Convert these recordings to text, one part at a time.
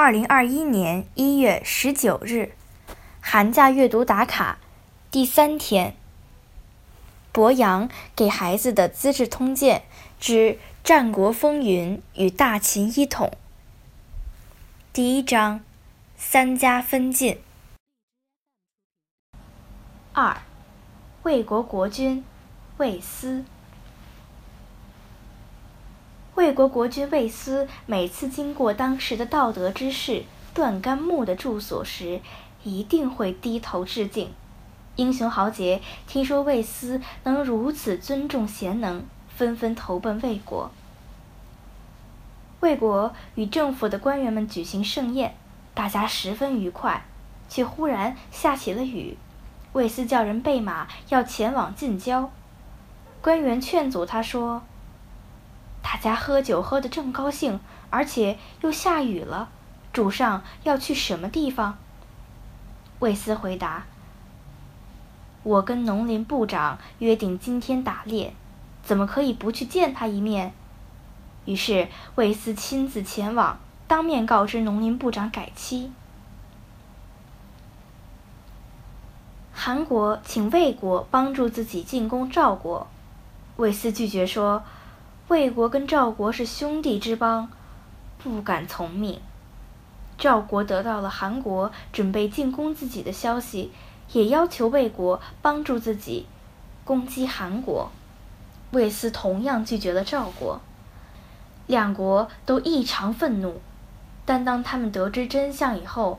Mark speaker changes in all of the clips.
Speaker 1: 二零二一年一月十九日，寒假阅读打卡第三天。博洋给孩子的《资治通鉴》之战国风云与大秦一统。第一章：三家分晋。二，魏国国君魏斯。魏国国君魏斯每次经过当时的道德之士段干木的住所时，一定会低头致敬。英雄豪杰听说魏斯能如此尊重贤能，纷纷投奔魏国。魏国与政府的官员们举行盛宴，大家十分愉快，却忽然下起了雨。魏斯叫人备马，要前往近郊。官员劝阻他说。大家喝酒喝得正高兴，而且又下雨了，主上要去什么地方？魏斯回答：“我跟农林部长约定今天打猎，怎么可以不去见他一面？”于是魏斯亲自前往，当面告知农林部长改期。韩国请魏国帮助自己进攻赵国，魏斯拒绝说。魏国跟赵国是兄弟之邦，不敢从命。赵国得到了韩国准备进攻自己的消息，也要求魏国帮助自己攻击韩国。魏斯同样拒绝了赵国。两国都异常愤怒，但当他们得知真相以后，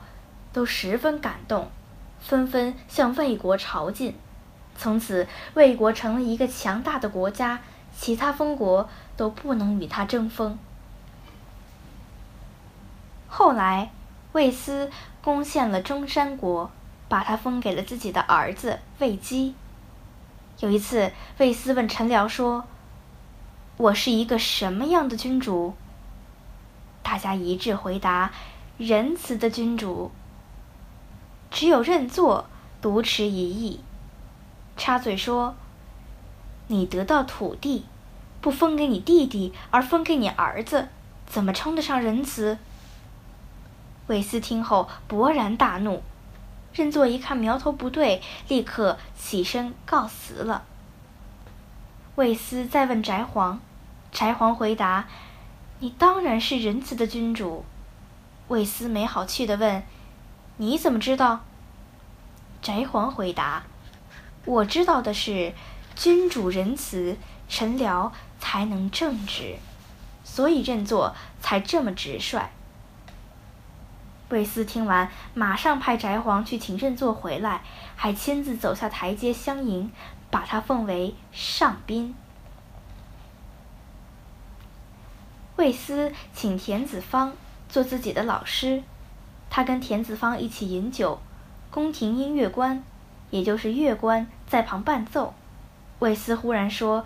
Speaker 1: 都十分感动，纷纷向魏国朝觐。从此，魏国成了一个强大的国家。其他封国都不能与他争锋。后来，魏斯攻陷了中山国，把他封给了自己的儿子魏姬。有一次，魏斯问陈辽说：“我是一个什么样的君主？”大家一致回答：“仁慈的君主。”只有认作独持一意，插嘴说。你得到土地，不分给你弟弟，而分给你儿子，怎么称得上仁慈？韦斯听后勃然大怒，认作一看苗头不对，立刻起身告辞了。魏斯再问翟皇，翟皇回答：“你当然是仁慈的君主。”魏斯没好气地问：“你怎么知道？”翟皇回答：“我知道的是。”君主仁慈，臣僚才能正直，所以认作才这么直率。魏斯听完，马上派翟皇去请认作回来，还亲自走下台阶相迎，把他奉为上宾。魏斯请田子方做自己的老师，他跟田子方一起饮酒，宫廷音乐官，也就是乐官在旁伴奏。魏斯忽然说：“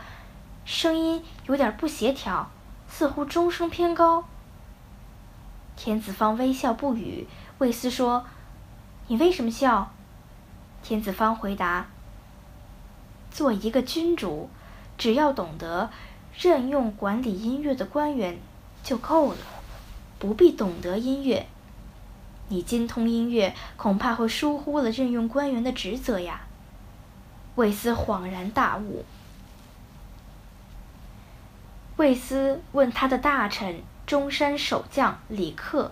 Speaker 1: 声音有点不协调，似乎钟声偏高。”田子方微笑不语。魏斯说：“你为什么笑？”田子方回答：“做一个君主，只要懂得任用管理音乐的官员就够了，不必懂得音乐。你精通音乐，恐怕会疏忽了任用官员的职责呀。”魏斯恍然大悟。魏斯问他的大臣中山守将李克：“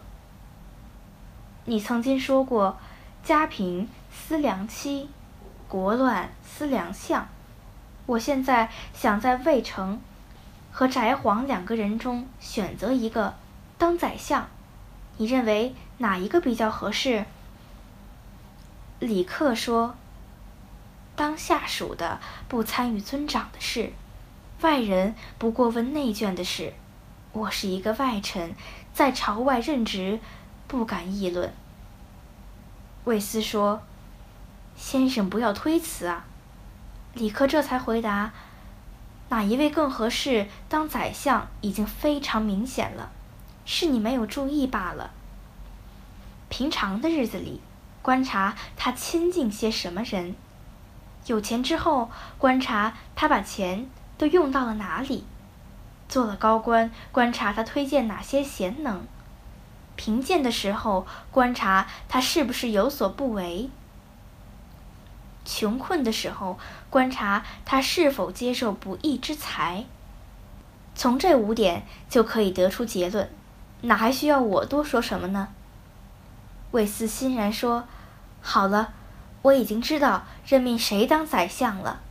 Speaker 1: 你曾经说过，家贫思良妻，国乱思良相。我现在想在魏城和翟皇两个人中选择一个当宰相，你认为哪一个比较合适？”李克说。当下属的不参与尊长的事，外人不过问内眷的事。我是一个外臣，在朝外任职，不敢议论。魏斯说：“先生不要推辞啊。”李克这才回答：“哪一位更合适当宰相，已经非常明显了，是你没有注意罢了。平常的日子里，观察他亲近些什么人。”有钱之后，观察他把钱都用到了哪里；做了高官，观察他推荐哪些贤能；贫贱的时候，观察他是不是有所不为；穷困的时候，观察他是否接受不义之财。从这五点就可以得出结论，哪还需要我多说什么呢？魏斯欣然说：“好了，我已经知道任命谁当宰相了。”